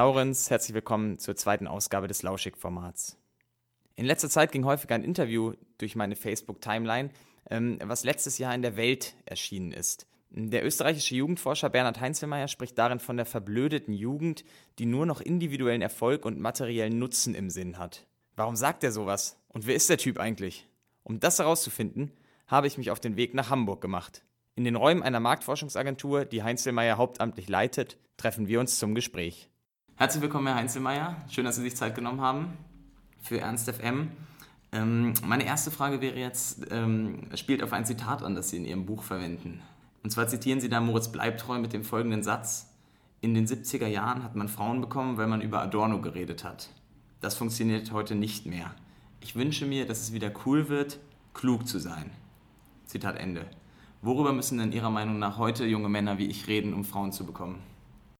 Laurenz, herzlich willkommen zur zweiten Ausgabe des Lauschig-Formats. In letzter Zeit ging häufig ein Interview durch meine Facebook-Timeline, ähm, was letztes Jahr in der Welt erschienen ist. Der österreichische Jugendforscher Bernhard Heinzelmeier spricht darin von der verblödeten Jugend, die nur noch individuellen Erfolg und materiellen Nutzen im Sinn hat. Warum sagt er sowas? Und wer ist der Typ eigentlich? Um das herauszufinden, habe ich mich auf den Weg nach Hamburg gemacht. In den Räumen einer Marktforschungsagentur, die Heinzelmeier hauptamtlich leitet, treffen wir uns zum Gespräch. Herzlich willkommen, Herr Heinzelmeier. Schön, dass Sie sich Zeit genommen haben für Ernst FM. Ähm, meine erste Frage wäre jetzt, ähm, spielt auf ein Zitat an, das Sie in Ihrem Buch verwenden. Und zwar zitieren Sie da Moritz Bleibtreu mit dem folgenden Satz. In den 70er Jahren hat man Frauen bekommen, weil man über Adorno geredet hat. Das funktioniert heute nicht mehr. Ich wünsche mir, dass es wieder cool wird, klug zu sein. Zitat Ende. Worüber müssen denn Ihrer Meinung nach heute junge Männer wie ich reden, um Frauen zu bekommen?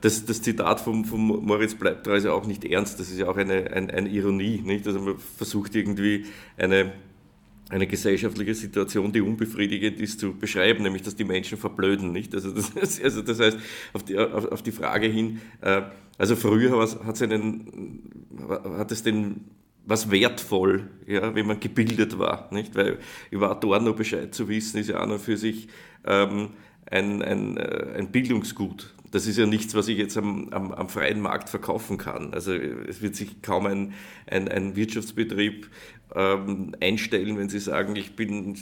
Das, das Zitat von, von Moritz Bleibtreu ist ja auch nicht ernst, das ist ja auch eine, eine, eine Ironie. Nicht? Also man versucht irgendwie eine, eine gesellschaftliche Situation, die unbefriedigend ist, zu beschreiben, nämlich dass die Menschen verblöden. Nicht? Also, das, also das heißt, auf die, auf, auf die Frage hin, äh, also früher hat einen, hat es den was wertvoll, ja, wenn man gebildet war, nicht? Weil über Adorno Bescheid zu wissen, ist ja an und für sich ähm, ein, ein, äh, ein Bildungsgut. Das ist ja nichts, was ich jetzt am, am, am, freien Markt verkaufen kann. Also es wird sich kaum ein, ein, ein Wirtschaftsbetrieb ähm, einstellen, wenn Sie sagen, ich bin,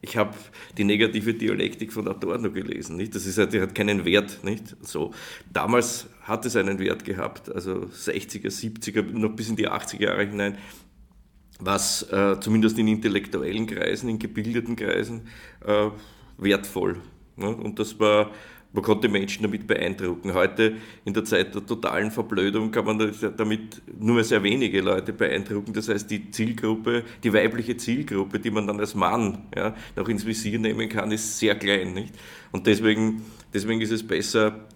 ich habe die negative Dialektik von Adorno gelesen. Nicht? Das ist halt, die hat keinen Wert. Nicht? So. Damals hat es einen Wert gehabt, also 60er, 70er, noch bis in die 80er Jahre hinein, was äh, zumindest in intellektuellen Kreisen, in gebildeten Kreisen äh, wertvoll. Ne? Und das war man konnte Menschen damit beeindrucken. Heute in der Zeit der totalen Verblödung kann man damit nur mehr sehr wenige Leute beeindrucken. Das heißt, die Zielgruppe, die weibliche Zielgruppe, die man dann als Mann ja, noch ins Visier nehmen kann, ist sehr klein. Nicht? Und deswegen, deswegen ist es besser,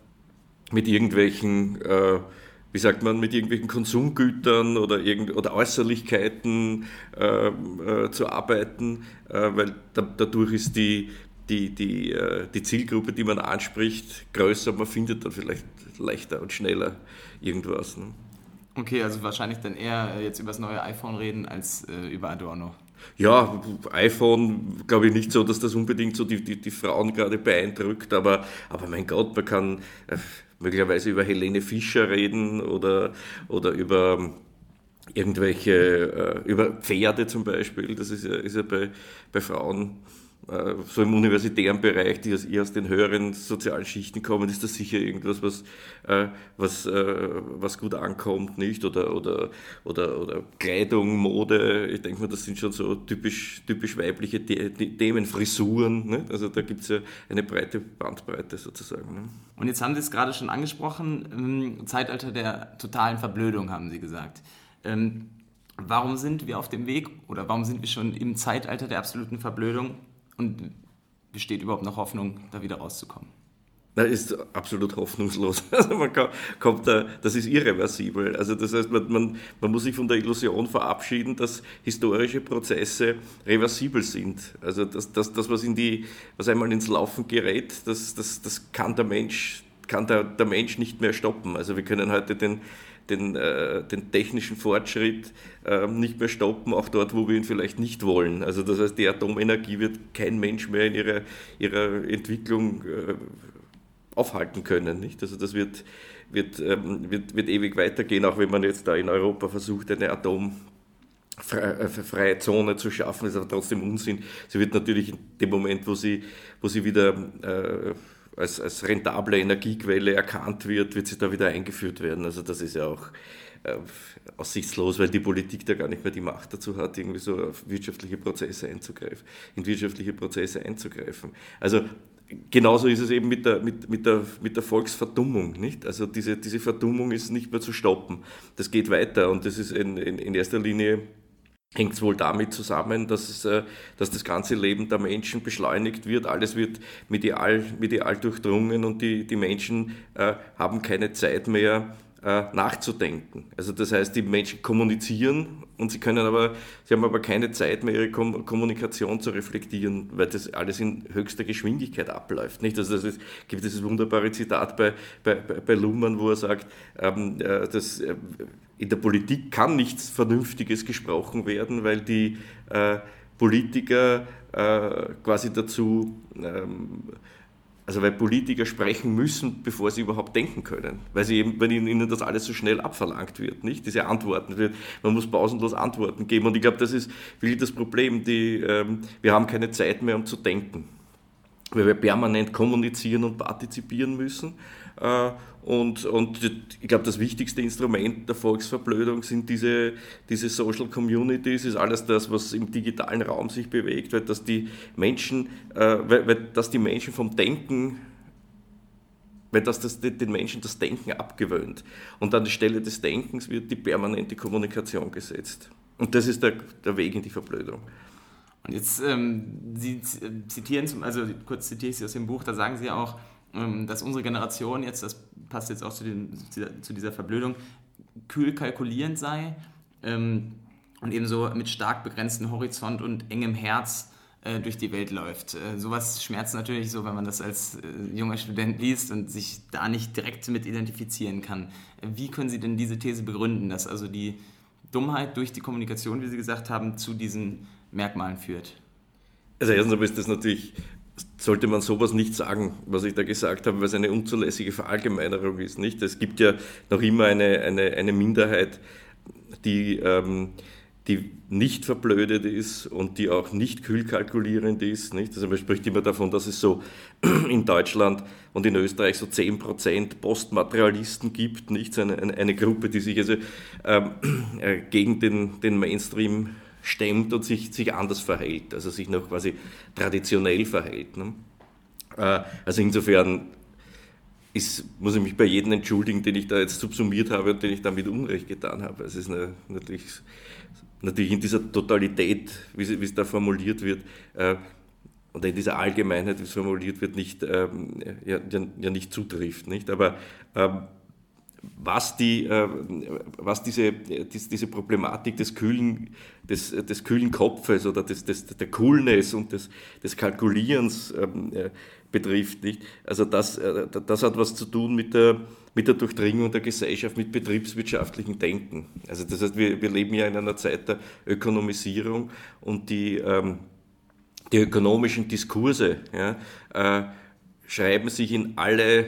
mit irgendwelchen äh, wie sagt man, mit irgendwelchen Konsumgütern oder, irgend, oder Äußerlichkeiten äh, äh, zu arbeiten, äh, weil da, dadurch ist die, die, die, äh, die Zielgruppe, die man anspricht, größer, man findet dann vielleicht leichter und schneller irgendwas. Ne? Okay, also wahrscheinlich dann eher äh, jetzt über das neue iPhone reden als äh, über Adorno. Ja, iPhone glaube ich nicht so, dass das unbedingt so die, die, die Frauen gerade beeindruckt, aber, aber mein Gott, man kann äh, möglicherweise über Helene Fischer reden oder, oder über irgendwelche, äh, über Pferde zum Beispiel, das ist ja, ist ja bei, bei Frauen so im universitären Bereich, die eher aus den höheren sozialen Schichten kommen, ist das sicher irgendwas, was, äh, was, äh, was gut ankommt, nicht? Oder, oder, oder, oder Kleidung, Mode, ich denke mal, das sind schon so typisch, typisch weibliche Themen, Frisuren, ne? also da gibt es ja eine breite Bandbreite sozusagen. Ne? Und jetzt haben Sie es gerade schon angesprochen, Zeitalter der totalen Verblödung, haben Sie gesagt. Ähm, warum sind wir auf dem Weg oder warum sind wir schon im Zeitalter der absoluten Verblödung? Und besteht überhaupt noch Hoffnung, da wieder rauszukommen? Das ist absolut hoffnungslos. Also man kommt da, das ist irreversibel. Also das heißt, man, man, man muss sich von der Illusion verabschieden, dass historische Prozesse reversibel sind. Also das, das, das was, in die, was einmal ins Laufen gerät, das, das, das kann der Mensch kann der, der Mensch nicht mehr stoppen. Also wir können heute den, den, äh, den technischen Fortschritt äh, nicht mehr stoppen, auch dort, wo wir ihn vielleicht nicht wollen. Also das heißt, die Atomenergie wird kein Mensch mehr in ihrer, ihrer Entwicklung äh, aufhalten können. Nicht? Also das wird, wird, ähm, wird, wird ewig weitergehen, auch wenn man jetzt da in Europa versucht, eine Atom äh, freie Zone zu schaffen, ist aber trotzdem Unsinn. Sie wird natürlich in dem Moment, wo sie, wo sie wieder äh, als, als rentable Energiequelle erkannt wird, wird sie da wieder eingeführt werden. Also das ist ja auch äh, aussichtslos, weil die Politik da gar nicht mehr die Macht dazu hat, irgendwie so auf wirtschaftliche Prozesse einzugreifen, in wirtschaftliche Prozesse einzugreifen. Also genauso ist es eben mit der, mit, mit der, mit der Volksverdummung. Nicht? Also diese, diese Verdummung ist nicht mehr zu stoppen. Das geht weiter und das ist in, in, in erster Linie hängt es wohl damit zusammen, dass, es, äh, dass das ganze Leben der Menschen beschleunigt wird, alles wird medial, medial durchdrungen und die, die Menschen äh, haben keine Zeit mehr, äh, nachzudenken. Also das heißt, die Menschen kommunizieren und sie können aber, sie haben aber keine Zeit mehr, ihre Kommunikation zu reflektieren, weil das alles in höchster Geschwindigkeit abläuft. Nicht? Also das ist, gibt dieses wunderbare Zitat bei, bei, bei Luhmann, wo er sagt, ähm, äh, dass äh, in der Politik kann nichts Vernünftiges gesprochen werden, weil die äh, Politiker äh, quasi dazu ähm, also weil Politiker sprechen müssen, bevor sie überhaupt denken können, weil sie eben, wenn ihnen das alles so schnell abverlangt wird, nicht? Diese Antworten man muss pausenlos Antworten geben. Und ich glaube, das ist wirklich das Problem, die, ähm, wir haben keine Zeit mehr, um zu denken, weil wir permanent kommunizieren und partizipieren müssen äh, und, und ich glaube, das wichtigste Instrument der Volksverblödung sind diese, diese Social Communities, ist alles das, was im digitalen Raum sich bewegt, weil dass die Menschen, äh, weil, weil, dass die Menschen vom Denken weil das, das den Menschen das Denken abgewöhnt. Und an die Stelle des Denkens wird die permanente Kommunikation gesetzt. Und das ist der, der Weg in die Verblödung. Und jetzt, ähm, Sie zitieren, zum, also kurz zitiere ich Sie aus dem Buch, da sagen Sie auch, dass unsere Generation jetzt, das passt jetzt auch zu, den, zu dieser Verblödung, kühl kalkulierend sei ähm, und ebenso mit stark begrenztem Horizont und engem Herz äh, durch die Welt läuft. Äh, sowas schmerzt natürlich so, wenn man das als äh, junger Student liest und sich da nicht direkt mit identifizieren kann. Wie können Sie denn diese These begründen, dass also die Dummheit durch die Kommunikation, wie Sie gesagt haben, zu diesen Merkmalen führt? Also erstens einmal ist das natürlich sollte man sowas nicht sagen, was ich da gesagt habe, weil es eine unzulässige Verallgemeinerung ist. Nicht? Es gibt ja noch immer eine, eine, eine Minderheit, die, ähm, die nicht verblödet ist und die auch nicht kühlkalkulierend ist. Nicht? Also man spricht immer davon, dass es so in Deutschland und in Österreich so 10% Postmaterialisten gibt, nicht? So eine, eine, Gruppe, die sich also ähm, äh, gegen den, den Mainstream stemmt und sich, sich anders verhält, also sich noch quasi traditionell verhält. Ne? Äh, also insofern ist, muss ich mich bei jedem entschuldigen, den ich da jetzt subsumiert habe und den ich damit Unrecht getan habe. Es ist eine, natürlich, natürlich in dieser Totalität, wie, es da formuliert wird, äh, oder in dieser Allgemeinheit, wie es formuliert wird, nicht, ähm, ja, ja, nicht zutrifft. Nicht? Aber ähm, was, die, äh, was diese, diese Problematik des kühlen, des, des kühlen Kopfes oder des, des, der Coolness und des, des Kalkulierens ähm, äh, betrifft. Nicht? Also das, äh, das hat was zu tun mit der, mit der Durchdringung der Gesellschaft, mit betriebswirtschaftlichem Denken. Also das heißt, wir, wir leben ja in einer Zeit der Ökonomisierung und die, ähm, die ökonomischen Diskurse ja, schreiben sich in alle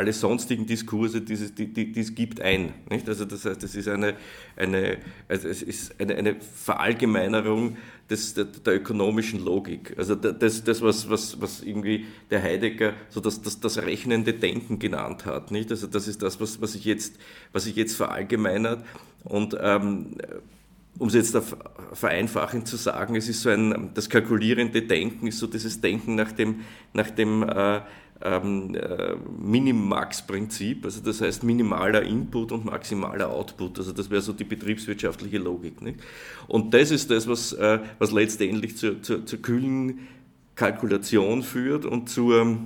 alle sonstigen Diskurse, die es, die, die, die es gibt, ein. Nicht? Also das heißt, es ist eine, eine, also es ist eine, eine Verallgemeinerung des, der, der, ökonomischen Logik. Also das, das was, was, was irgendwie der Heidegger so das, das, das rechnende Denken genannt hat. Nicht? Also das ist das, was, was, ich, jetzt, was ich jetzt verallgemeinert. Und ähm, um es jetzt vereinfachend zu sagen, es ist so ein, das kalkulierende Denken ist so dieses Denken nach dem, nach dem äh, ähm, äh, Minimax-Prinzip, also das heißt minimaler Input und maximaler Output, also das wäre so die betriebswirtschaftliche Logik. Nicht? Und das ist das, was, äh, was letztendlich zur, zur, zur kühlen Kalkulation führt und zur,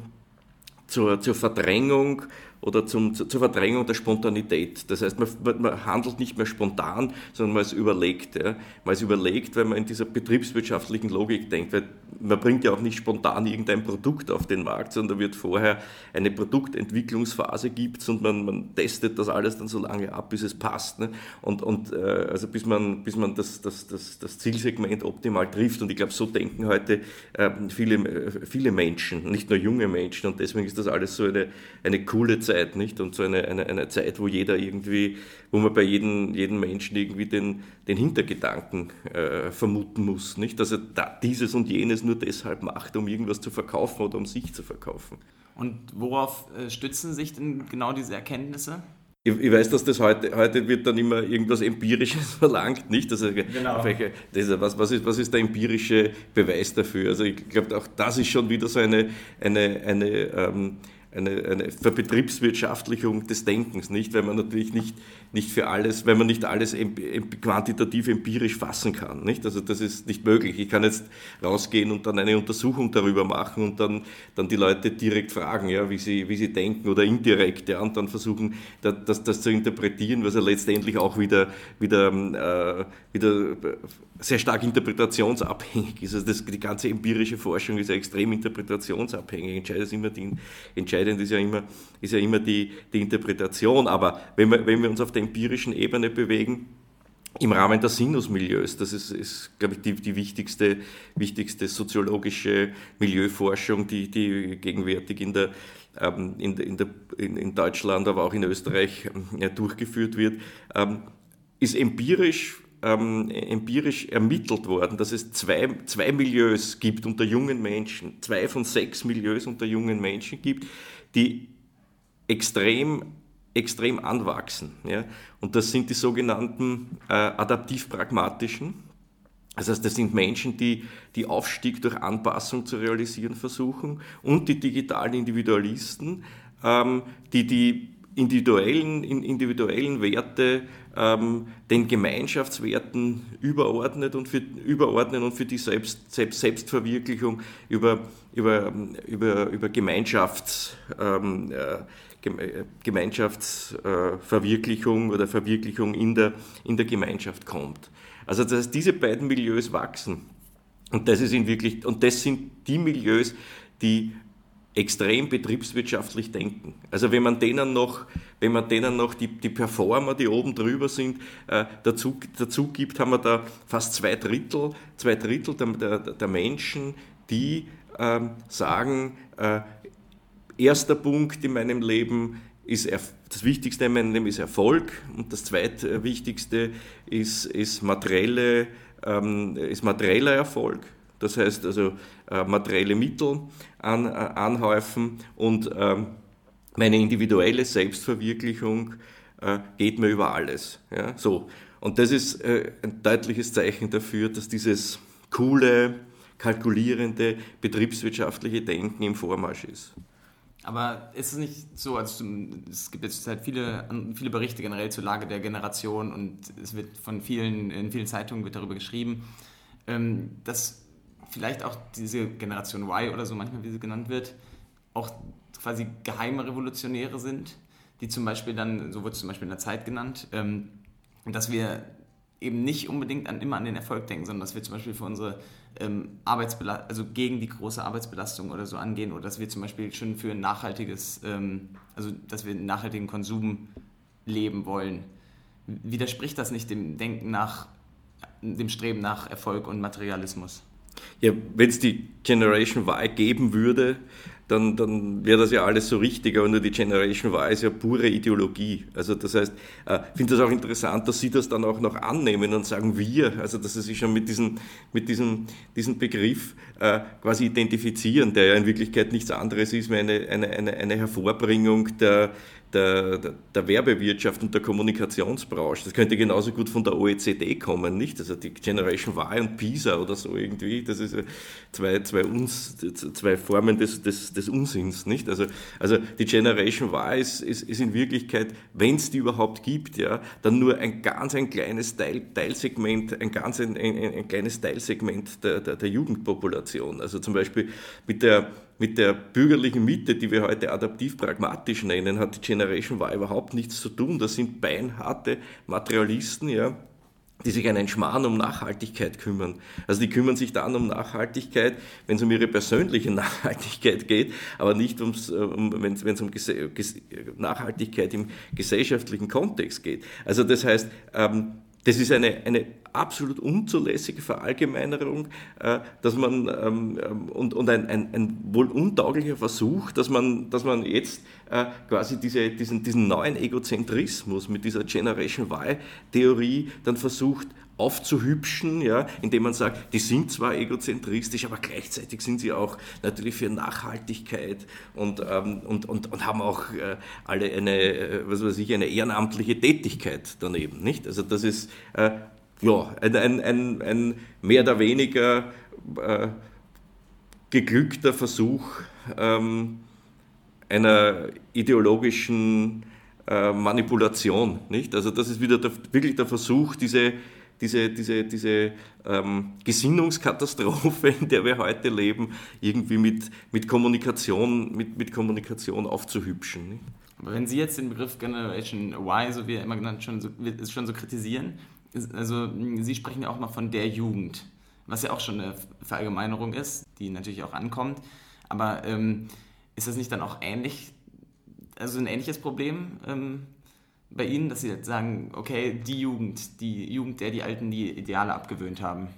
zur, zur Verdrängung oder zum, zur Verdrängung der Spontanität. Das heißt, man, man, handelt nicht mehr spontan, sondern man ist überlegt. Ja. Man ist überlegt, weil man in dieser betriebswirtschaftlichen Logik denkt, weil man bringt ja auch nicht spontan irgendein Produkt auf den Markt, sondern wird vorher eine Produktentwicklungsphase gibt und man, man testet das alles dann so lange ab, bis es passt. Ne. Und, und äh, also bis man, bis man das, das, das, das Zielsegment optimal trifft. Und ich glaube, so denken heute äh, viele, viele Menschen, nicht nur junge Menschen. Und deswegen ist das alles so eine, eine coole Zeit Zeit, nicht? Und so eine, eine, eine Zeit, wo jeder irgendwie, wo man bei jedem, jedem Menschen irgendwie den, den Hintergedanken äh, vermuten muss, nicht? Dass er da dieses und jenes nur deshalb macht, um irgendwas zu verkaufen oder um sich zu verkaufen. Und worauf äh, stützen sich denn genau diese Erkenntnisse? Ich, ich, weiß, dass das heute, heute wird dann immer irgendwas Empirisches verlangt, nicht? Also, genau. Welche, das, was, was, ist, was ist der empirische Beweis dafür? Also ich glaube, auch das ist schon wieder so eine, eine, eine ähm, eine, eine Verbetriebswirtschaftlichung des Denkens, nicht? Weil man natürlich nicht, nicht für alles, wenn man nicht alles quantitativ empirisch fassen kann, nicht? Also das ist nicht möglich. Ich kann jetzt rausgehen und dann eine Untersuchung darüber machen und dann, dann die Leute direkt fragen, ja, wie sie, wie sie denken oder indirekt, ja, und dann versuchen, das, das zu interpretieren, was ja letztendlich auch wieder, wieder, äh, wieder sehr stark interpretationsabhängig ist. Also das, die ganze empirische Forschung ist ja extrem interpretationsabhängig. Entscheidend ist, immer die, entscheidend ist ja immer, ist ja immer die, die Interpretation. Aber wenn wir, wenn wir uns auf der empirischen Ebene bewegen, im Rahmen der Sinusmilieus, das ist, ist glaube ich, die, die wichtigste, wichtigste soziologische Milieuforschung, die, die gegenwärtig in, der, ähm, in, in, der, in, in Deutschland, aber auch in Österreich ja, durchgeführt wird, ähm, ist empirisch ähm, empirisch ermittelt worden, dass es zwei, zwei Milieus gibt unter jungen Menschen, zwei von sechs Milieus unter jungen Menschen gibt, die extrem, extrem anwachsen. Ja? Und das sind die sogenannten äh, adaptiv-pragmatischen. Das heißt, das sind Menschen, die die Aufstieg durch Anpassung zu realisieren versuchen und die digitalen Individualisten, ähm, die die individuellen, individuellen Werte ähm, den Gemeinschaftswerten überordnet und für, überordnen und für die Selbst, Selbst, Selbstverwirklichung über, über, über, über Gemeinschafts, ähm, äh, Gemeinschaftsverwirklichung oder Verwirklichung in der, in der Gemeinschaft kommt. Also das heißt, diese beiden Milieus wachsen. Und das, ist in wirklich, und das sind die Milieus, die extrem betriebswirtschaftlich denken. Also wenn man denen noch, wenn man denen noch die, die Performer, die oben drüber sind, äh, dazu, dazu gibt, haben wir da fast zwei Drittel, zwei Drittel der, der, der Menschen, die ähm, sagen, äh, erster Punkt in meinem Leben ist das Wichtigste in meinem Leben ist Erfolg und das zweitwichtigste ist, ist, materielle, ähm, ist materieller Erfolg. Das heißt also äh, materielle Mittel an, äh, anhäufen und ähm, meine individuelle Selbstverwirklichung äh, geht mir über alles. Ja? So. Und das ist äh, ein deutliches Zeichen dafür, dass dieses coole, kalkulierende, betriebswirtschaftliche Denken im Vormarsch ist. Aber ist es nicht so, also es gibt jetzt halt viele, viele Berichte generell zur Lage der Generation und es wird von vielen, in vielen Zeitungen wird darüber geschrieben, ähm, dass vielleicht auch diese Generation Y oder so manchmal, wie sie genannt wird, auch quasi geheime Revolutionäre sind, die zum Beispiel dann, so wird es zum Beispiel in der Zeit genannt, ähm, dass wir eben nicht unbedingt an, immer an den Erfolg denken, sondern dass wir zum Beispiel für unsere ähm, Arbeitsbelastung, also gegen die große Arbeitsbelastung oder so angehen oder dass wir zum Beispiel schon für ein nachhaltiges, ähm, also dass wir einen nachhaltigen Konsum leben wollen. Widerspricht das nicht dem Denken nach, dem Streben nach Erfolg und Materialismus? Ja, wenn es die Generation Y geben würde, dann, dann wäre das ja alles so richtig, aber nur die Generation Y ist ja pure Ideologie. Also das heißt, äh, ich finde das auch interessant, dass Sie das dann auch noch annehmen und sagen wir, also dass Sie sich schon mit diesem, mit diesem, diesem Begriff äh, quasi identifizieren, der ja in Wirklichkeit nichts anderes ist, wie eine, eine, eine, eine Hervorbringung der, der, der, der, Werbewirtschaft und der Kommunikationsbranche. Das könnte genauso gut von der OECD kommen, nicht? Also die Generation Y und PISA oder so irgendwie, das ist zwei, zwei, uns, zwei Formen des, des, des Unsinns, nicht? Also, also die Generation Y ist, ist, ist in Wirklichkeit, wenn es die überhaupt gibt, ja, dann nur ein ganz ein kleines Teil, Teilsegment, ein ganz ein, ein, ein kleines Teilsegment der, der, der Jugendpopulation. Also zum Beispiel mit der mit der bürgerlichen Mitte, die wir heute adaptiv-pragmatisch nennen, hat die Generation Y überhaupt nichts zu tun. Das sind beinharte Materialisten, ja, die sich einen Schmarrn um Nachhaltigkeit kümmern. Also die kümmern sich dann um Nachhaltigkeit, wenn es um ihre persönliche Nachhaltigkeit geht, aber nicht ums, äh, um, wenn es um Nachhaltigkeit im gesellschaftlichen Kontext geht. Also das heißt, ähm, das ist eine, eine absolut unzulässige Verallgemeinerung, äh, dass man, ähm, ähm, und, und ein, ein, ein wohl untauglicher Versuch, dass man, dass man jetzt äh, quasi diese, diesen, diesen neuen Egozentrismus mit dieser Generation Y-Theorie dann versucht aufzuhübschen, ja, indem man sagt, die sind zwar egozentristisch, aber gleichzeitig sind sie auch natürlich für Nachhaltigkeit und, ähm, und, und, und haben auch äh, alle eine, äh, was weiß ich, eine ehrenamtliche Tätigkeit daneben. Nicht? Also das ist äh, ja, ein, ein, ein, ein mehr oder weniger äh, geglückter Versuch, ähm, einer ideologischen äh, Manipulation. Nicht? Also das ist wieder der, wirklich der Versuch, diese, diese, diese, diese ähm, Gesinnungskatastrophe, in der wir heute leben, irgendwie mit, mit, Kommunikation, mit, mit Kommunikation aufzuhübschen. Nicht? Aber wenn Sie jetzt den Begriff Generation Y, so wie er immer genannt schon so, schon so kritisieren, also Sie sprechen ja auch noch von der Jugend, was ja auch schon eine Verallgemeinerung ist, die natürlich auch ankommt. Aber ähm, ist das nicht dann auch ähnlich, also ein ähnliches Problem ähm, bei Ihnen, dass Sie jetzt sagen, okay, die Jugend, die Jugend, der die Alten die Ideale abgewöhnt haben?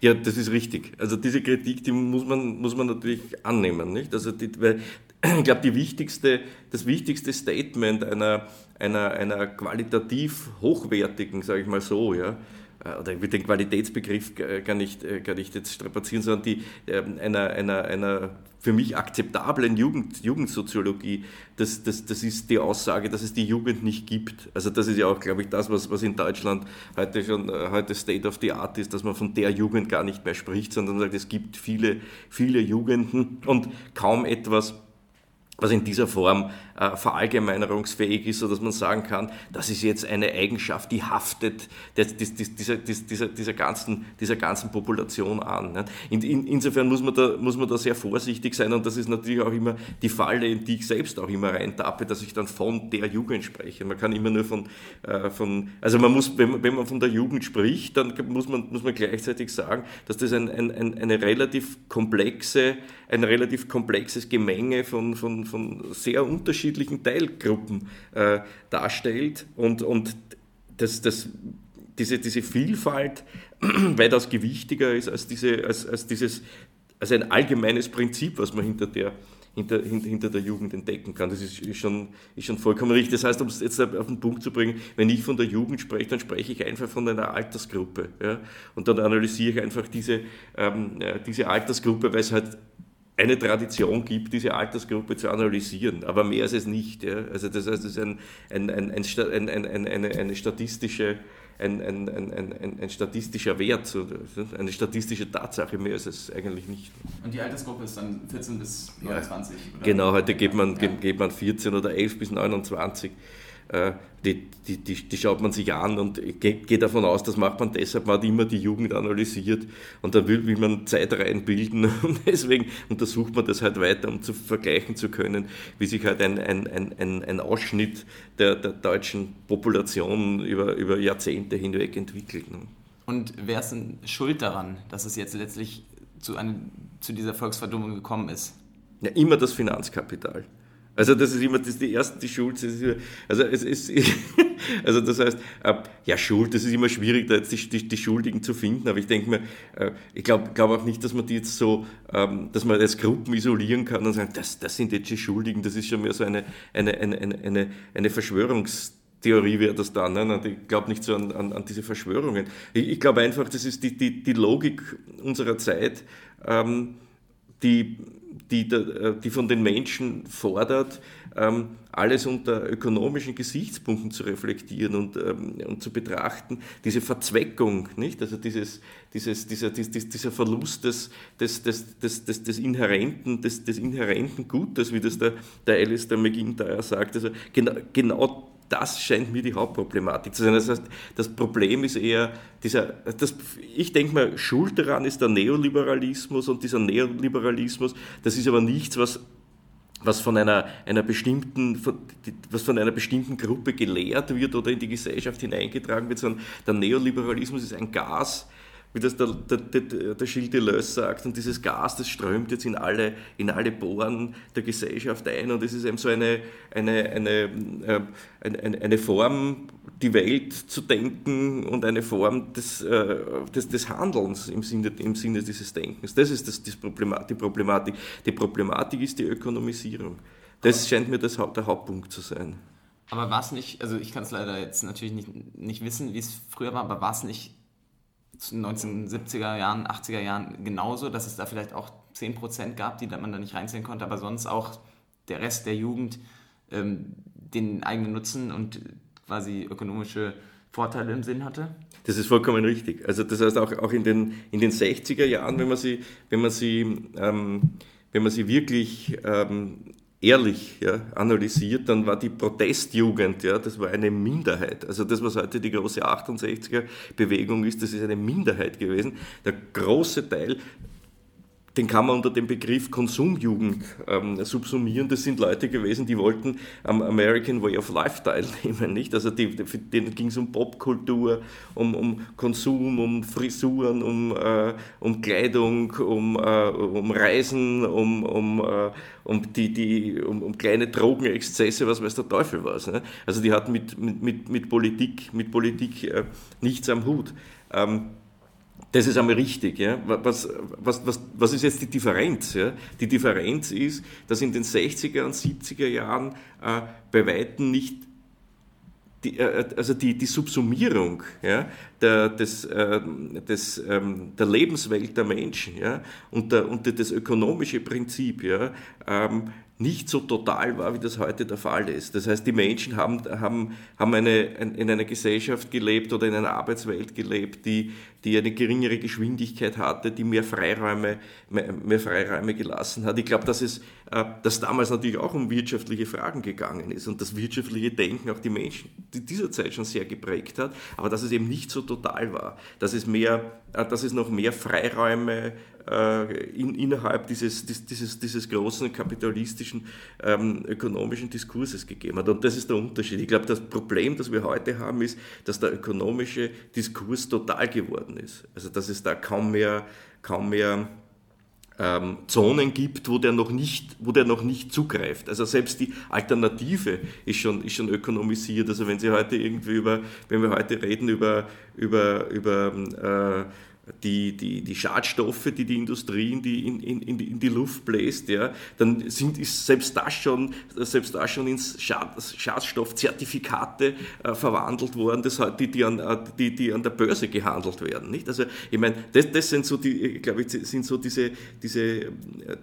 Ja, das ist richtig. Also diese Kritik, die muss man, muss man natürlich annehmen. Nicht? Also die, weil ich glaube, wichtigste, das wichtigste Statement einer, einer, einer qualitativ hochwertigen, sage ich mal so, ja, äh, oder will den Qualitätsbegriff gar nicht, äh, gar nicht jetzt strapazieren, sondern die, ähm, einer, einer, einer für mich akzeptablen Jugend, Jugendsoziologie, das, das, das ist die Aussage, dass es die Jugend nicht gibt. Also das ist ja auch, glaube ich, das, was, was in Deutschland heute schon äh, heute State of the Art ist, dass man von der Jugend gar nicht mehr spricht, sondern sagt, es gibt viele, viele Jugenden und kaum etwas, was in dieser Form äh, verallgemeinerungsfähig ist, sodass man sagen kann, das ist jetzt eine Eigenschaft, die haftet des, des, dieser, dieser, dieser, ganzen, dieser ganzen Population an. Ne? In, in, insofern muss man, da, muss man da sehr vorsichtig sein und das ist natürlich auch immer die Falle, in die ich selbst auch immer reintappe, dass ich dann von der Jugend spreche. Man kann immer nur von, äh, von also man muss, wenn, wenn man von der Jugend spricht, dann muss man, muss man gleichzeitig sagen, dass das ein, ein, ein, eine relativ komplexe, ein relativ komplexes Gemenge von, von, von sehr unterschiedlichen Teilgruppen äh, darstellt und, und das, das, diese, diese Vielfalt weitaus gewichtiger ist als, diese, als, als, dieses, als ein allgemeines Prinzip, was man hinter der, hinter, hinter, hinter der Jugend entdecken kann. Das ist, ist, schon, ist schon vollkommen richtig. Das heißt, um es jetzt auf den Punkt zu bringen, wenn ich von der Jugend spreche, dann spreche ich einfach von einer Altersgruppe. Ja? Und dann analysiere ich einfach diese, ähm, diese Altersgruppe, weil es halt eine Tradition gibt, diese Altersgruppe zu analysieren, aber mehr ist es nicht. Ja. Also das heißt, es ist ein, ein, ein, ein, eine, eine statistische, ein, statistischer Wert, eine statistische Tatsache, mehr ist es eigentlich nicht. Und die Altersgruppe ist dann 14 bis 29? Ja, genau, heute geht man, geht man 14 oder 11 bis 29 äh, die, die, die, die, schaut man sich an und geht, geht, davon aus, das macht man deshalb, man hat immer die Jugend analysiert und da will, will man Zeitreihen bilden und deswegen untersucht man das halt weiter, um zu vergleichen zu können, wie sich halt ein, ein, ein, ein Ausschnitt der, der deutschen Population über, über Jahrzehnte hinweg entwickelt. Ne? Und wer ist denn schuld daran, dass es jetzt letztlich zu, einem, zu dieser Volksverdummung gekommen ist? Ja, immer das Finanzkapital. Also das ist immer das ist die erste die Schuld. Also es ist also das heißt ja Schuld. Das ist immer schwierig, da jetzt die, die, die Schuldigen zu finden. Aber ich denke mir, äh, ich glaube glaub auch nicht, dass man die jetzt so, ähm, dass man jetzt Gruppen isolieren kann und sagen, das, das sind jetzt die Schuldigen. Das ist schon mehr so eine eine eine eine, eine Verschwörungs Theorie wäre das dann. Ne? Ich glaube nicht so an, an, an, diese Verschwörungen. Ich, ich glaube einfach, das ist die, die, die Logik unserer Zeit, ähm, die die, äh, die von den Menschen fordert, ähm, alles unter ökonomischen Gesichtspunkten zu reflektieren und, ähm, und zu betrachten, diese Verzweckung, nicht? also dieses, dieses, dieser, dieser Verlust des, des, des, des, des, des, inhärenten, des, des inhärenten Gutes, wie das der, der Alistair McIntyre sagt. Also genau, genau das scheint mir die Hauptproblematik zu sein. Das heißt, das Problem ist eher dieser, das, ich denke mal, Schuld daran ist der Neoliberalismus und dieser Neoliberalismus, das ist aber nichts, was was von einer, einer bestimmten, was von einer bestimmten Gruppe gelehrt wird oder in die Gesellschaft hineingetragen wird, sondern der Neoliberalismus ist ein Gas, wie das der, der, der, der Gilles Deleuze sagt, und dieses Gas, das strömt jetzt in alle, in alle Poren der Gesellschaft ein und es ist eben so eine, eine, eine, äh, eine, eine Form, die Welt zu denken und eine Form des, äh, des, des Handelns im Sinne, im Sinne dieses Denkens. Das ist das, das Problemat, die Problematik. Die Problematik ist die Ökonomisierung. Das scheint mir das, der Hauptpunkt zu sein. Aber war es nicht, also ich kann es leider jetzt natürlich nicht, nicht wissen, wie es früher war, aber war es nicht 1970er Jahren, 80er Jahren genauso, dass es da vielleicht auch 10% gab, die man da nicht reinzählen konnte, aber sonst auch der Rest der Jugend ähm, den eigenen Nutzen und quasi ökonomische Vorteile im Sinn hatte? Das ist vollkommen richtig. Also das heißt auch, auch in, den, in den 60er Jahren, wenn man sie, wenn man sie, ähm, wenn man sie wirklich ähm, ehrlich ja, analysiert, dann war die Protestjugend, ja, das war eine Minderheit. Also das, was heute die große 68er-Bewegung ist, das ist eine Minderheit gewesen. Der große Teil den kann man unter dem Begriff Konsumjugend ähm, subsumieren. Das sind Leute gewesen, die wollten am American Way of Life teilnehmen. Nicht? Also die, denen ging es um Popkultur, um, um Konsum, um Frisuren, um, äh, um Kleidung, um, äh, um Reisen, um, um, äh, um, die, die, um, um kleine Drogenexzesse, was weiß der Teufel was. Ne? Also die hatten mit, mit, mit, mit Politik, mit Politik äh, nichts am Hut. Ähm, das ist einmal richtig. Ja. Was, was, was, was ist jetzt die Differenz? Ja? Die Differenz ist, dass in den 60er und 70er Jahren äh, bei Weitem nicht die, äh, also die, die Subsumierung ja, der, des, äh, des, ähm, der Lebenswelt der Menschen ja, und, der, und das ökonomische Prinzip ja, ähm, nicht so total war, wie das heute der Fall ist. Das heißt, die Menschen haben, haben, haben eine, in einer Gesellschaft gelebt oder in einer Arbeitswelt gelebt, die, die eine geringere Geschwindigkeit hatte, die mehr Freiräume, mehr, mehr Freiräume gelassen hat. Ich glaube, dass es äh, dass damals natürlich auch um wirtschaftliche Fragen gegangen ist und das wirtschaftliche Denken auch die Menschen dieser Zeit schon sehr geprägt hat, aber dass es eben nicht so total war, dass es, mehr, äh, dass es noch mehr Freiräume in, innerhalb dieses, dieses, dieses großen kapitalistischen ähm, ökonomischen Diskurses gegeben hat. Und das ist der Unterschied. Ich glaube, das Problem, das wir heute haben, ist, dass der ökonomische Diskurs total geworden ist. Also dass es da kaum mehr, kaum mehr ähm, Zonen gibt, wo der, noch nicht, wo der noch nicht zugreift. Also selbst die Alternative ist schon, ist schon ökonomisiert. Also wenn Sie heute irgendwie über, wenn wir heute reden über, über, über äh, die, die, die Schadstoffe, die die Industrie in die, in, in, in die Luft bläst, ja, dann sind, ist selbst das schon, selbst das schon ins Schad, Schadstoffzertifikate äh, verwandelt worden, das, die, die, an, äh, die, die an der Börse gehandelt werden. Nicht? Also ich meine, das, das sind so glaube ich, sind so diese, diese,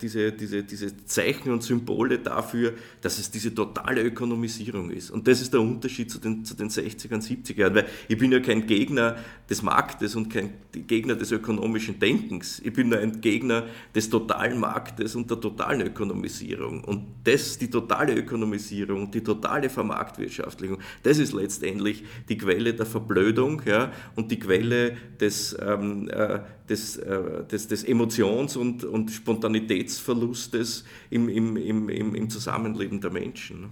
diese, diese, diese Zeichen und Symbole dafür, dass es diese totale Ökonomisierung ist. Und das ist der Unterschied zu den, zu den 60er und 70er Jahren, weil ich bin ja kein Gegner des Marktes und kein Gegner Gegner des ökonomischen Denkens. Ich bin ein Gegner des totalen Marktes und der totalen Ökonomisierung. Und das, die totale Ökonomisierung, die totale Vermarktwirtschaftlichung, das ist letztendlich die Quelle der Verblödung ja, und die Quelle des, ähm, äh, des, äh, des, des Emotions- und, und Spontanitätsverlustes im, im, im, im Zusammenleben der Menschen.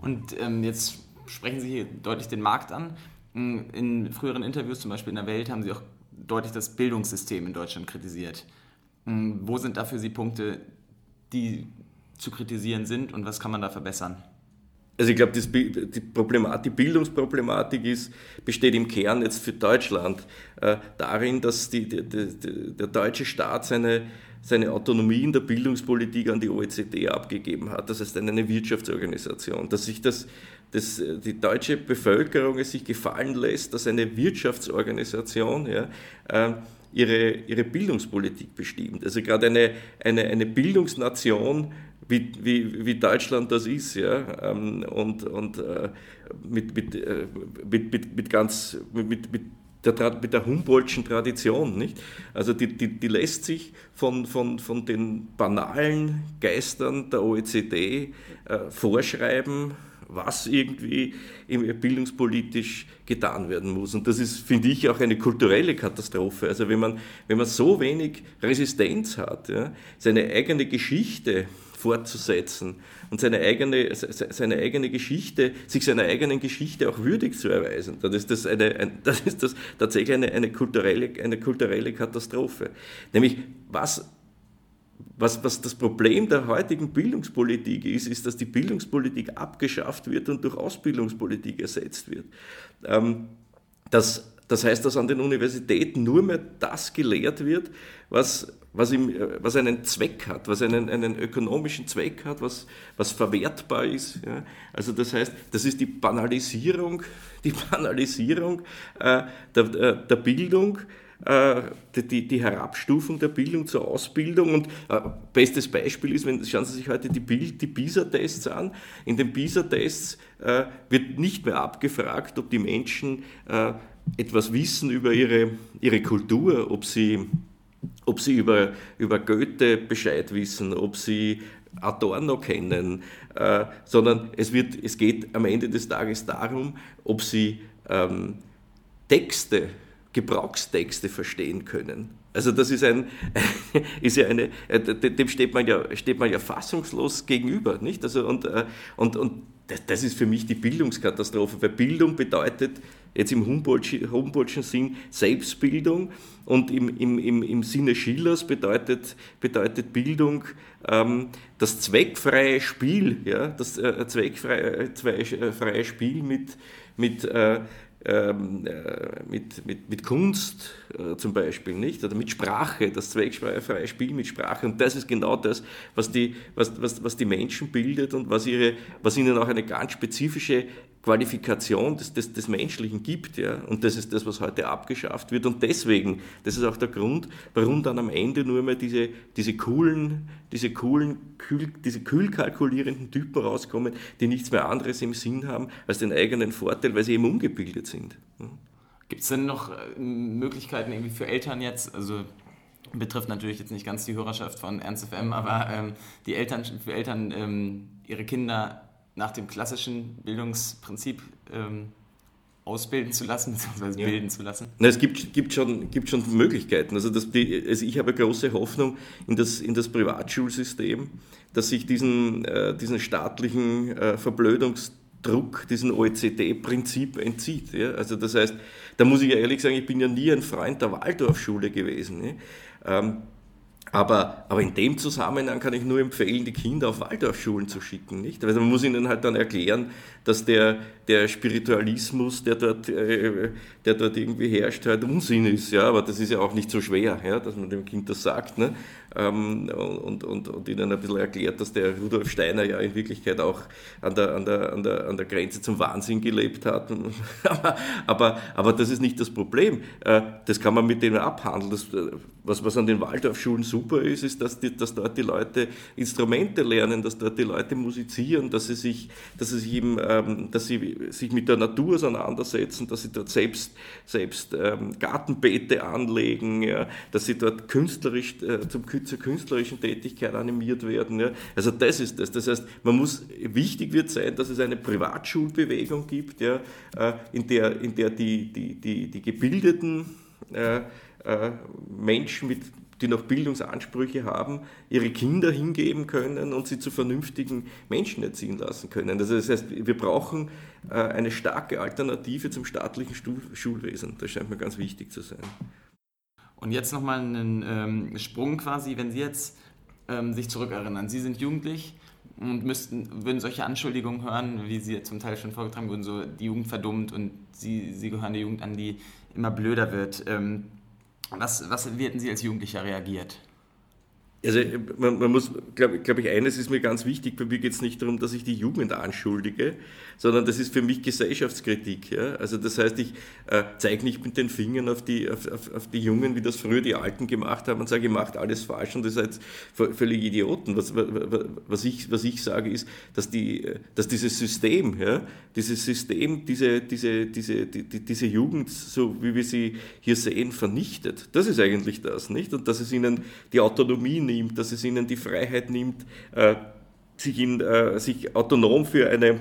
Und ähm, jetzt sprechen Sie hier deutlich den Markt an. In früheren Interviews, zum Beispiel in der Welt, haben Sie auch deutlich das Bildungssystem in Deutschland kritisiert. Hm, wo sind da für Sie Punkte, die zu kritisieren sind und was kann man da verbessern? Also ich glaube, die, die Bildungsproblematik ist, besteht im Kern jetzt für Deutschland äh, darin, dass die, die, der deutsche Staat seine, seine Autonomie in der Bildungspolitik an die OECD abgegeben hat. Das heißt, eine Wirtschaftsorganisation, dass sich das dass äh, die deutsche Bevölkerung es sich gefallen lässt, dass eine Wirtschaftsorganisation ja, äh, ihre, ihre Bildungspolitik bestimmt. Also gerade eine, eine, eine Bildungsnation, wie, wie, wie Deutschland das ist, ja, ähm, und, und äh, mit, mit, mit, mit, mit ganz, mit, mit der, mit der Humboldtschen Tradition. Nicht? Also die, die, die lässt sich von, von, von den banalen Geistern der OECD äh, vorschreiben, was irgendwie bildungspolitisch getan werden muss. Und das ist, finde ich, auch eine kulturelle Katastrophe. Also wenn man, wenn man so wenig Resistenz hat, ja, seine eigene Geschichte fortzusetzen und seine eigene, seine eigene Geschichte, sich seiner eigenen Geschichte auch würdig zu erweisen, dann ist das, eine, ein, das, ist das tatsächlich eine, eine, kulturelle, eine kulturelle Katastrophe. Nämlich, was was, was das Problem der heutigen Bildungspolitik ist, ist, dass die Bildungspolitik abgeschafft wird und durch Ausbildungspolitik ersetzt wird. Ähm, das, das heißt, dass an den Universitäten nur mehr das gelehrt wird, was, was, im, was einen Zweck hat, was einen, einen ökonomischen Zweck hat, was, was verwertbar ist. Ja. Also das heißt, das ist die Banalisierung, die Banalisierung äh, der, der Bildung äh, die, die, Herabstufung der Bildung zur Ausbildung. Und äh, bestes Beispiel ist, wenn, schauen Sie sich heute die, die PISA-Tests an. In den PISA-Tests äh, wird nicht mehr abgefragt, ob die Menschen äh, etwas wissen über ihre, ihre Kultur, ob sie ob sie über, über Goethe Bescheid wissen, ob sie Adorno kennen, äh, sondern es, wird, es geht am Ende des Tages darum, ob sie ähm, Texte, Gebrauchstexte verstehen können. Also das ist, ein, ist ja eine, äh, dem steht man ja, steht man ja fassungslos gegenüber. Nicht? Also und, äh, und, und das ist für mich die Bildungskatastrophe, weil Bildung bedeutet jetzt im Humboldtschen Sinn Selbstbildung und im, im, im, im Sinne Schillers bedeutet, bedeutet Bildung ähm, das zweckfreie Spiel, ja, das äh, zweckfreie, äh, freie Spiel mit, mit äh, ähm, äh, mit, mit, mit Kunst äh, zum Beispiel, nicht? Oder mit Sprache, das zweckfreie Spiel mit Sprache. Und das ist genau das, was die, was, was, was die Menschen bildet und was, ihre, was ihnen auch eine ganz spezifische Qualifikation des, des, des Menschlichen gibt. Ja? Und das ist das, was heute abgeschafft wird. Und deswegen, das ist auch der Grund, warum dann am Ende nur mehr diese, diese coolen, diese coolen, kühl, diese kühl kalkulierenden Typen rauskommen, die nichts mehr anderes im Sinn haben als den eigenen Vorteil, weil sie eben ungebildet sind. Gibt es denn noch äh, Möglichkeiten irgendwie für Eltern jetzt, also betrifft natürlich jetzt nicht ganz die Hörerschaft von Ernst FM, aber ähm, die Eltern, für Eltern ähm, ihre Kinder nach dem klassischen Bildungsprinzip ähm, ausbilden zu lassen, beziehungsweise ja. bilden zu lassen? Na, es gibt, gibt, schon, gibt schon Möglichkeiten. Also, das, die, also ich habe große Hoffnung in das, in das Privatschulsystem, dass sich diesen, äh, diesen staatlichen äh, Verblödungsdruck, diesen OECD-Prinzip entzieht. Ja? Also das heißt, da muss ich ja ehrlich sagen, ich bin ja nie ein Freund der Waldorfschule gewesen. Ne? Ähm, aber, aber in dem Zusammenhang kann ich nur empfehlen, die Kinder auf Waldorfschulen zu schicken. Nicht? Also man muss ihnen halt dann erklären, dass der, der Spiritualismus, der dort, äh, der dort irgendwie herrscht, halt Unsinn ist. Ja? Aber das ist ja auch nicht so schwer, ja? dass man dem Kind das sagt. Ne? Ähm, und, und, und ihnen ein bisschen erklärt, dass der Rudolf Steiner ja in Wirklichkeit auch an der, an der, an der, an der Grenze zum Wahnsinn gelebt hat. aber, aber, aber das ist nicht das Problem. Äh, das kann man mit denen abhandeln. Das, äh, was, was an den Waldorfschulen super ist, ist, dass, die, dass dort die Leute Instrumente lernen, dass dort die Leute musizieren, dass sie sich, dass sie sich eben, ähm, dass sie sich mit der Natur auseinandersetzen, dass sie dort selbst, selbst ähm, Gartenbeete anlegen, ja, dass sie dort künstlerisch äh, zum, zur künstlerischen Tätigkeit animiert werden. Ja. Also das ist das. Das heißt, man muss, wichtig wird sein, dass es eine Privatschulbewegung gibt, ja, äh, in der, in der die, die, die, die gebildeten äh, äh, Menschen, mit, die noch Bildungsansprüche haben, ihre Kinder hingeben können und sie zu vernünftigen Menschen erziehen lassen können. Also das heißt, wir brauchen äh, eine starke Alternative zum staatlichen Schulwesen. Das scheint mir ganz wichtig zu sein. Und jetzt nochmal einen ähm, Sprung quasi, wenn Sie jetzt ähm, sich zurückerinnern. Sie sind jugendlich und müssten, würden solche Anschuldigungen hören, wie Sie zum Teil schon vorgetragen wurden, so die Jugend verdummt und Sie, Sie gehören der Jugend an, die immer blöder wird. Ähm, was, was, wie hätten Sie als Jugendlicher reagiert? Also man, man muss, glaube glaub ich, eines ist mir ganz wichtig, bei mir geht es nicht darum, dass ich die Jugend anschuldige, sondern das ist für mich Gesellschaftskritik. Ja? Also das heißt, ich äh, zeige nicht mit den Fingern auf die, auf, auf, auf, die Jungen, wie das früher die Alten gemacht haben und sage, ihr macht alles falsch und ihr seid völlig Idioten. Was, was, ich, was ich sage ist, dass, die, dass dieses System, ja, dieses System, diese, diese, diese, die, diese Jugend, so wie wir sie hier sehen, vernichtet. Das ist eigentlich das, nicht? Und dass es ihnen die Autonomie nimmt, dass es ihnen die Freiheit nimmt, äh, sich, in, äh, sich autonom für eine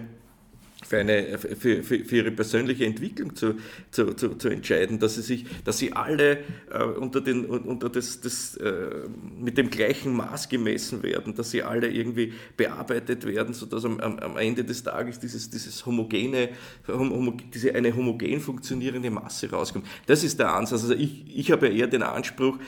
für, eine, für, für, für, ihre persönliche Entwicklung zu, zu, zu, zu, entscheiden, dass sie, sich, dass sie alle äh, unter den, unter das, das, äh, mit dem gleichen Maß gemessen werden, dass sie alle irgendwie bearbeitet werden, sodass am, am Ende des Tages dieses, dieses homogene, homo, diese eine homogen funktionierende Masse rauskommt. Das ist der Ansatz. Also ich, ich habe eher den Anspruch,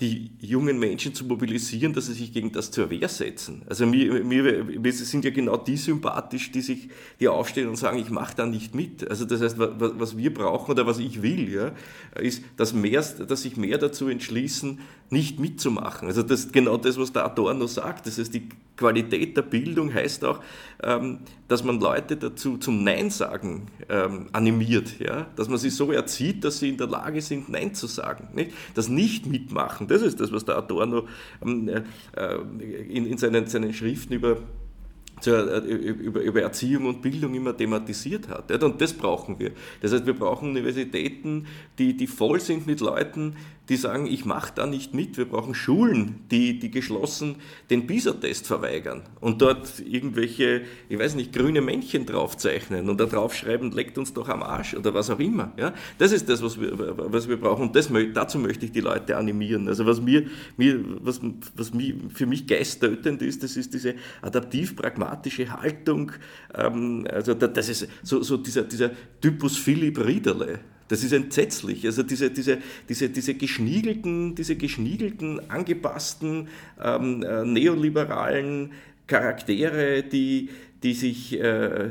die jungen Menschen zu mobilisieren, dass sie sich gegen das zur Wehr setzen. Also mir, mir, mir sind ja genau die sympathisch, die sich, die aufstehen und sagen, ich mache da nicht mit. Also das heißt, was, was wir brauchen oder was ich will, ja, ist, dass, mehr, dass sich mehr dazu entschließen, nicht mitzumachen. Also das ist genau das, was der Adorno sagt. Das heißt, die Qualität der Bildung heißt auch, ähm, dass man Leute dazu zum Nein sagen ähm, animiert, ja? dass man sie so erzieht, dass sie in der Lage sind, Nein zu sagen. Nicht? Das Nicht-Mitmachen, das ist das, was der Adorno ähm, äh, in, in seinen, seinen Schriften über äh, über, über, Erziehung und Bildung immer thematisiert hat. Und das brauchen wir. Das heißt, wir brauchen Universitäten, die, die voll sind mit Leuten, die sagen, ich mache da nicht mit. Wir brauchen Schulen, die, die geschlossen den PISA-Test verweigern und dort irgendwelche, ich weiß nicht, grüne Männchen draufzeichnen und da draufschreiben, leckt uns doch am Arsch oder was auch immer. Ja? Das ist das, was wir, was wir brauchen und das, dazu möchte ich die Leute animieren. Also was mir, mir, was, was mir, für mich geisttötend ist, das ist diese adaptiv-pragmatische Haltung. Ähm, also das ist so, so dieser, dieser Typus Philipp Riederle. Das ist entsetzlich. Also diese, diese, diese, diese geschniegelten, diese geschniegelten, angepassten, ähm, äh, neoliberalen Charaktere, die, die sich, äh,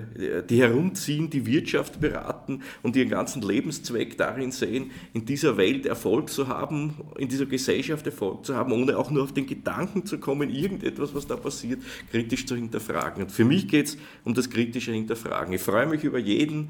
die herumziehen, die Wirtschaft beraten und ihren ganzen Lebenszweck darin sehen, in dieser Welt Erfolg zu haben, in dieser Gesellschaft Erfolg zu haben, ohne auch nur auf den Gedanken zu kommen, irgendetwas, was da passiert, kritisch zu hinterfragen. Und für mich geht es um das kritische Hinterfragen. Ich freue mich über jeden,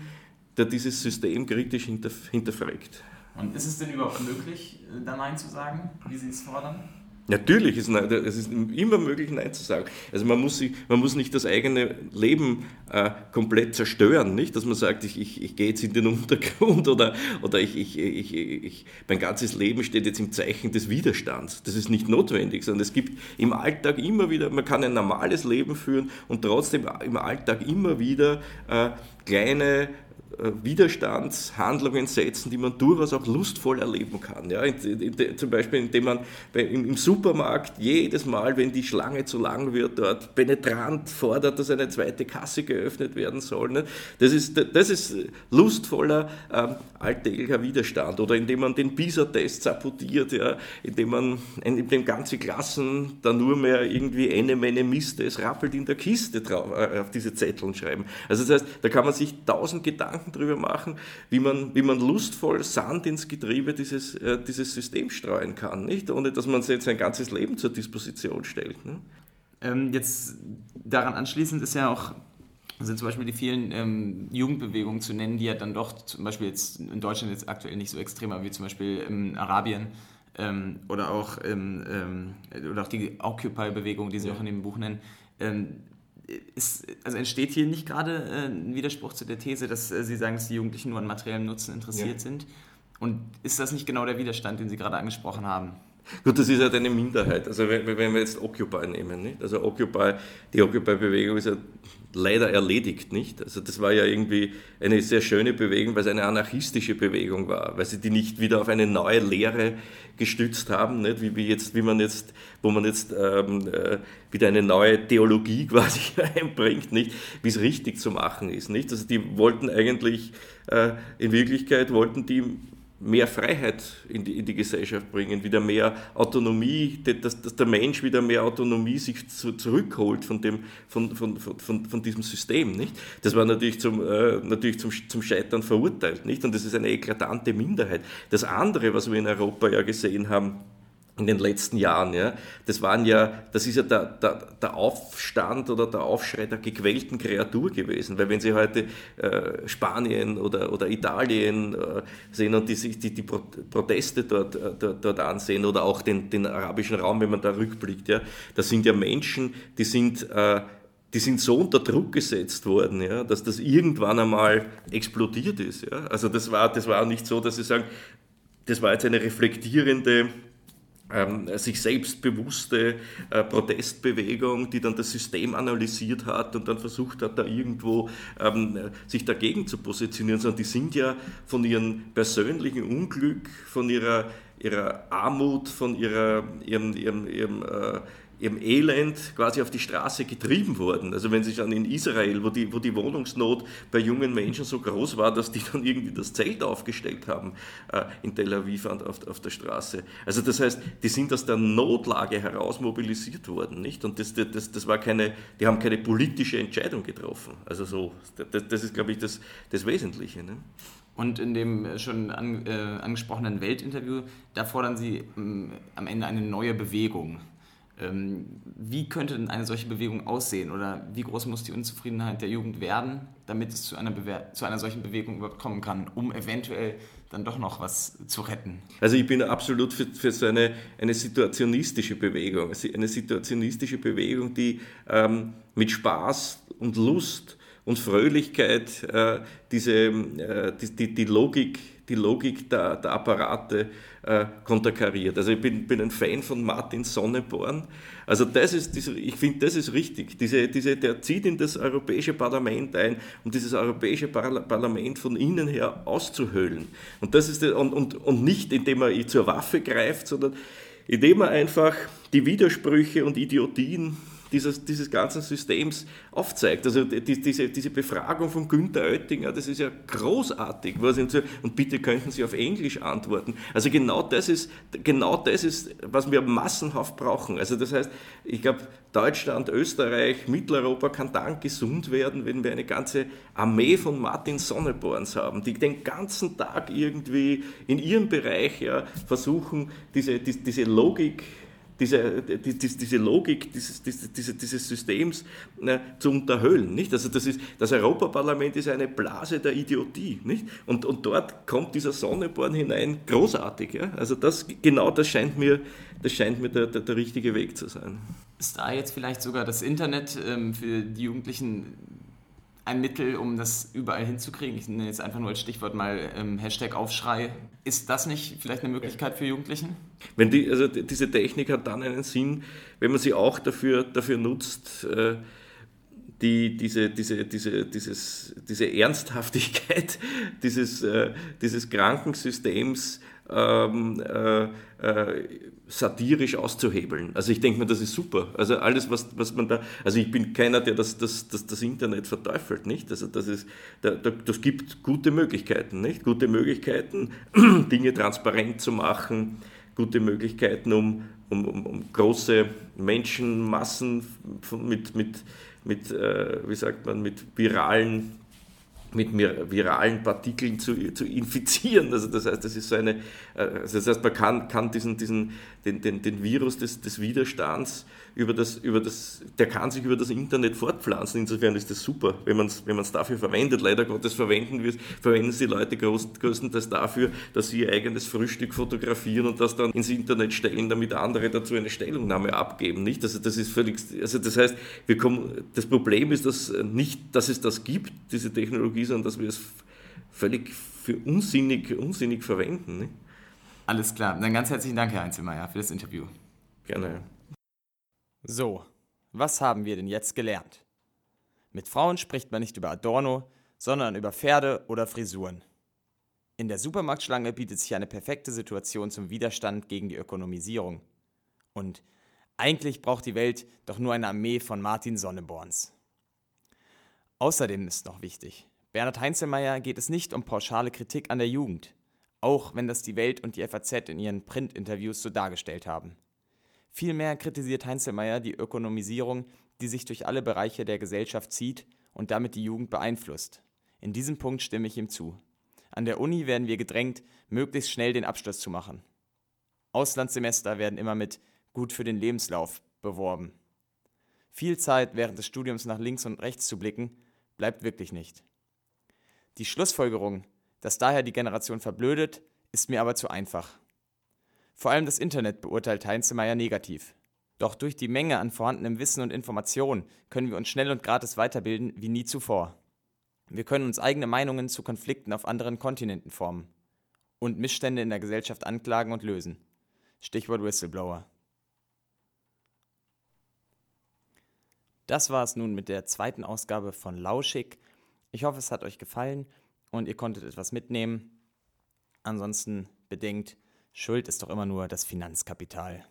der dieses System kritisch hinterfragt. Und ist es denn überhaupt möglich, äh, da Nein zu sagen, wie Sie es fordern? Natürlich ist es ist immer möglich, Nein zu sagen. Also man muss, sich, man muss nicht das eigene Leben äh, komplett zerstören, nicht? Dass man sagt, ich, ich, ich gehe jetzt in den Untergrund oder, oder ich, ich, ich, ich, mein ganzes Leben steht jetzt im Zeichen des Widerstands. Das ist nicht notwendig, sondern es gibt im Alltag immer wieder, man kann ein normales Leben führen und trotzdem im Alltag immer wieder äh, kleine Widerstandshandlungen setzen, die man durchaus auch lustvoll erleben kann. Ja? zum Beispiel, indem man im Supermarkt jedes Mal, wenn die Schlange zu lang wird, dort penetrant fordert, dass eine zweite Kasse geöffnet werden soll. Ne? Das, ist, das ist lustvoller ähm, alltäglicher Widerstand. Oder indem man den PISA-Test sabotiert, ja? indem man indem ganze Klassen da nur mehr irgendwie eine Menge Mist, es rappelt in der Kiste drauf, äh, auf diese Zettel schreiben. Also das heißt, da kann man sich tausend Gedanken Gedanken darüber machen, wie man, wie man lustvoll Sand ins Getriebe dieses, äh, dieses Systems streuen kann, nicht? ohne dass man sich sein ganzes Leben zur Disposition stellt. Ne? Ähm, jetzt daran anschließend ist ja auch sind zum Beispiel die vielen ähm, Jugendbewegungen zu nennen, die ja dann doch zum Beispiel jetzt in Deutschland jetzt aktuell nicht so extremer wie zum Beispiel in Arabien ähm, oder auch ähm, oder auch die Occupy-Bewegung, die Sie ja. auch in dem Buch nennen. Ist, also entsteht hier nicht gerade äh, ein Widerspruch zu der These, dass äh, Sie sagen, dass die Jugendlichen nur an materiellem Nutzen interessiert ja. sind? Und ist das nicht genau der Widerstand, den Sie gerade angesprochen haben? Gut, das ist halt eine Minderheit. Also wenn, wenn wir jetzt Occupy nehmen, nicht? also Occupy, die Occupy-Bewegung ist ja leider erledigt, nicht? Also das war ja irgendwie eine sehr schöne Bewegung, weil es eine anarchistische Bewegung war, weil sie die nicht wieder auf eine neue Lehre gestützt haben, nicht? Wie, wie jetzt, wie man jetzt, wo man jetzt ähm, äh, wieder eine neue Theologie quasi einbringt, nicht? Wie es richtig zu machen ist, nicht? Also die wollten eigentlich äh, in Wirklichkeit wollten die mehr Freiheit in die, in die Gesellschaft bringen, wieder mehr Autonomie, dass, dass der Mensch wieder mehr Autonomie sich zu, zurückholt von, dem, von, von, von, von diesem System. Nicht? Das war natürlich, zum, äh, natürlich zum, zum Scheitern verurteilt. Nicht? Und das ist eine eklatante Minderheit. Das andere, was wir in Europa ja gesehen haben, in den letzten Jahren. Ja. Das waren ja, das ist ja der, der, der Aufstand oder der Aufschrei der gequälten Kreatur gewesen. Weil wenn Sie heute äh, Spanien oder, oder Italien äh, sehen und die, die, die Proteste dort, äh, dort, dort, ansehen oder auch den, den arabischen Raum, wenn man da rückblickt, ja, das sind ja Menschen, die sind äh, die sind so unter Druck gesetzt worden, ja, dass das irgendwann einmal explodiert ist. Ja. Also das war, das war nicht so, dass sie sagen, das war jetzt eine reflektierende ähm, sich selbstbewusste äh, Protestbewegung, die dann das System analysiert hat und dann versucht hat, da irgendwo ähm, sich dagegen zu positionieren, sondern die sind ja von ihrem persönlichen Unglück, von ihrer, ihrer Armut, von ihrer, ihrem, ihrem, ihrem äh, ihrem Elend quasi auf die Straße getrieben worden. Also wenn Sie dann in Israel, wo die, wo die Wohnungsnot bei jungen Menschen so groß war, dass die dann irgendwie das Zelt aufgestellt haben äh, in Tel Aviv auf, auf der Straße. Also das heißt, die sind aus der Notlage heraus mobilisiert worden, nicht? Und das, das, das war keine, die haben keine politische Entscheidung getroffen. Also so, das, das ist, glaube ich, das, das Wesentliche. Ne? Und in dem schon an, äh, angesprochenen Weltinterview, da fordern Sie mh, mm, am Ende eine neue Bewegung. Ähm, wie könnte denn eine solche Bewegung aussehen oder wie groß muss die Unzufriedenheit der Jugend werden, damit es zu einer, Bewer zu einer solchen Bewegung überhaupt kommen kann, um eventuell dann doch noch was zu retten? Also ich bin absolut für, für so eine, eine situationistische Bewegung, eine situationistische Bewegung, die ähm, mit Spaß und Lust und Fröhlichkeit äh, diese, äh, die, die, die Logik die Logik der, der Apparate äh, konterkariert. Also ich bin, bin ein Fan von Martin Sonneborn. Also das ist, ich finde, das ist richtig. Diese, diese, der zieht in das Europäische Parlament ein, um dieses Europäische Parlament von innen her auszuhöhlen. Und, das ist, und, und, und nicht, indem er zur Waffe greift, sondern indem er einfach die Widersprüche und Idiotien dieses, dieses ganzen Systems aufzeigt. Also die, diese, diese Befragung von Günther Oettinger, das ist ja großartig. Was so, und bitte könnten Sie auf Englisch antworten. Also genau das ist, genau das ist, was wir massenhaft brauchen. Also das heißt, ich glaube, Deutschland, Österreich, Mitteleuropa kann dann gesund werden, wenn wir eine ganze Armee von Martin Sonneborns haben, die den ganzen Tag irgendwie in ihrem Bereich ja, versuchen, diese, die, diese Logik diese, die, diese Logik dieses, dieses, dieses Systems äh, zu unterhöhlen. Nicht? Also das, ist, das Europaparlament ist eine Blase der Idiotie. Nicht? Und, und dort kommt dieser Sonneborn hinein großartig. Ja? Also das, genau das scheint mir, das scheint mir der, der, der richtige Weg zu sein. Ist da jetzt vielleicht sogar das Internet ähm, für die Jugendlichen ein Mittel, um das überall hinzukriegen? Ich nenne jetzt einfach nur als Stichwort mal ähm, Hashtag Aufschrei. Ist das nicht vielleicht eine Möglichkeit für Jugendlichen? Wenn die, also diese Technik hat dann einen Sinn, wenn man sie auch dafür, dafür nutzt, äh, die, diese, diese, diese, dieses, diese Ernsthaftigkeit dieses, äh, dieses Krankensystems ähm, äh, äh, satirisch auszuhebeln. Also ich denke mir, das ist super. Also alles, was, was man da, also ich bin keiner, der das, das, das, das Internet verteufelt, nicht? Also das ist, da, da, das gibt gute Möglichkeiten, nicht? Gute Möglichkeiten, Dinge transparent zu machen, gute Möglichkeiten, um, um, um, um große Menschenmassen mit, mit, mit äh, wie sagt man, mit viralen mit viralen Partikeln zu, zu infizieren. Also das heißt, das ist so eine, äh, also das heißt, man kann, kann diesen, diesen, den, den, den Virus des, des Widerstands über das, über das, der kann sich über das Internet fortpflanzen. Insofern ist das super, wenn man es wenn dafür verwendet. Leider Gottes verwenden wir verwenden es die Leute größtenteils dafür, dass sie ihr eigenes Frühstück fotografieren und das dann ins Internet stellen, damit andere dazu eine Stellungnahme abgeben. Nicht? Also das ist völlig, also das heißt, wir kommen, das Problem ist, dass nicht, dass es das gibt, diese Technologie, sondern dass wir es völlig für unsinnig, unsinnig verwenden. Nicht? Alles klar. Dann ganz herzlichen Dank, Herr Einzelmeier, für das Interview. Gerne. So, was haben wir denn jetzt gelernt? Mit Frauen spricht man nicht über Adorno, sondern über Pferde oder Frisuren. In der Supermarktschlange bietet sich eine perfekte Situation zum Widerstand gegen die Ökonomisierung. Und eigentlich braucht die Welt doch nur eine Armee von Martin Sonneborns. Außerdem ist noch wichtig, Bernhard Heinzelmeier geht es nicht um pauschale Kritik an der Jugend, auch wenn das die Welt und die FAZ in ihren Printinterviews so dargestellt haben. Vielmehr kritisiert Heinzelmeier die Ökonomisierung, die sich durch alle Bereiche der Gesellschaft zieht und damit die Jugend beeinflusst. In diesem Punkt stimme ich ihm zu. An der Uni werden wir gedrängt, möglichst schnell den Abschluss zu machen. Auslandssemester werden immer mit gut für den Lebenslauf beworben. Viel Zeit während des Studiums nach links und rechts zu blicken, bleibt wirklich nicht. Die Schlussfolgerung, dass daher die Generation verblödet, ist mir aber zu einfach. Vor allem das Internet beurteilt Heinzelmeier negativ. Doch durch die Menge an vorhandenem Wissen und Informationen können wir uns schnell und gratis weiterbilden wie nie zuvor. Wir können uns eigene Meinungen zu Konflikten auf anderen Kontinenten formen und Missstände in der Gesellschaft anklagen und lösen. Stichwort Whistleblower. Das war es nun mit der zweiten Ausgabe von Lauschig. Ich hoffe, es hat euch gefallen und ihr konntet etwas mitnehmen. Ansonsten bedenkt, Schuld ist doch immer nur das Finanzkapital.